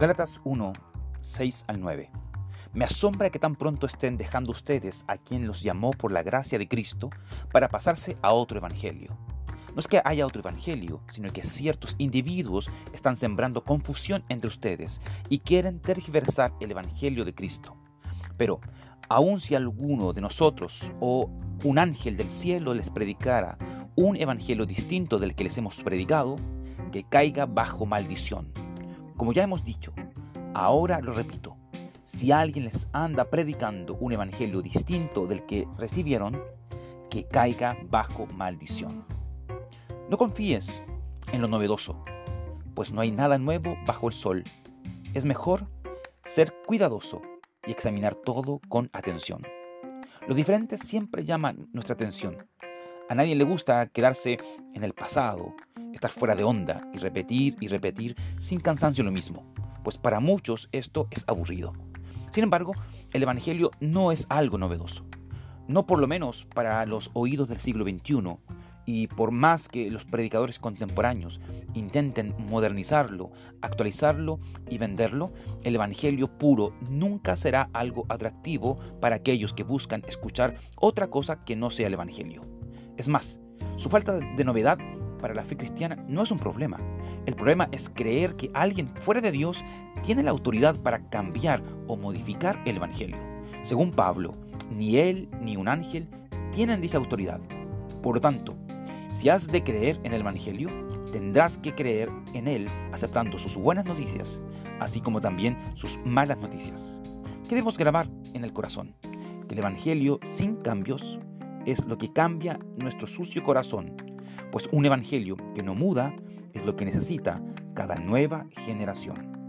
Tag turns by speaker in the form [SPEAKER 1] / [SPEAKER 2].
[SPEAKER 1] Gálatas 1, 6 al 9. Me asombra que tan pronto estén dejando ustedes a quien los llamó por la gracia de Cristo para pasarse a otro evangelio. No es que haya otro evangelio, sino que ciertos individuos están sembrando confusión entre ustedes y quieren tergiversar el evangelio de Cristo. Pero, aun si alguno de nosotros o un ángel del cielo les predicara un evangelio distinto del que les hemos predicado, que caiga bajo maldición. Como ya hemos dicho, ahora lo repito, si alguien les anda predicando un evangelio distinto del que recibieron, que caiga bajo maldición. No confíes en lo novedoso, pues no hay nada nuevo bajo el sol. Es mejor ser cuidadoso y examinar todo con atención. Lo diferente siempre llama nuestra atención. A nadie le gusta quedarse en el pasado, estar fuera de onda y repetir y repetir sin cansancio lo mismo, pues para muchos esto es aburrido. Sin embargo, el Evangelio no es algo novedoso, no por lo menos para los oídos del siglo XXI, y por más que los predicadores contemporáneos intenten modernizarlo, actualizarlo y venderlo, el Evangelio puro nunca será algo atractivo para aquellos que buscan escuchar otra cosa que no sea el Evangelio. Es más, su falta de novedad para la fe cristiana no es un problema. El problema es creer que alguien fuera de Dios tiene la autoridad para cambiar o modificar el Evangelio. Según Pablo, ni él ni un ángel tienen dicha autoridad. Por lo tanto, si has de creer en el Evangelio, tendrás que creer en él aceptando sus buenas noticias, así como también sus malas noticias. ¿Qué debemos grabar en el corazón? Que el Evangelio sin cambios es lo que cambia nuestro sucio corazón pues un evangelio que no muda es lo que necesita cada nueva generación.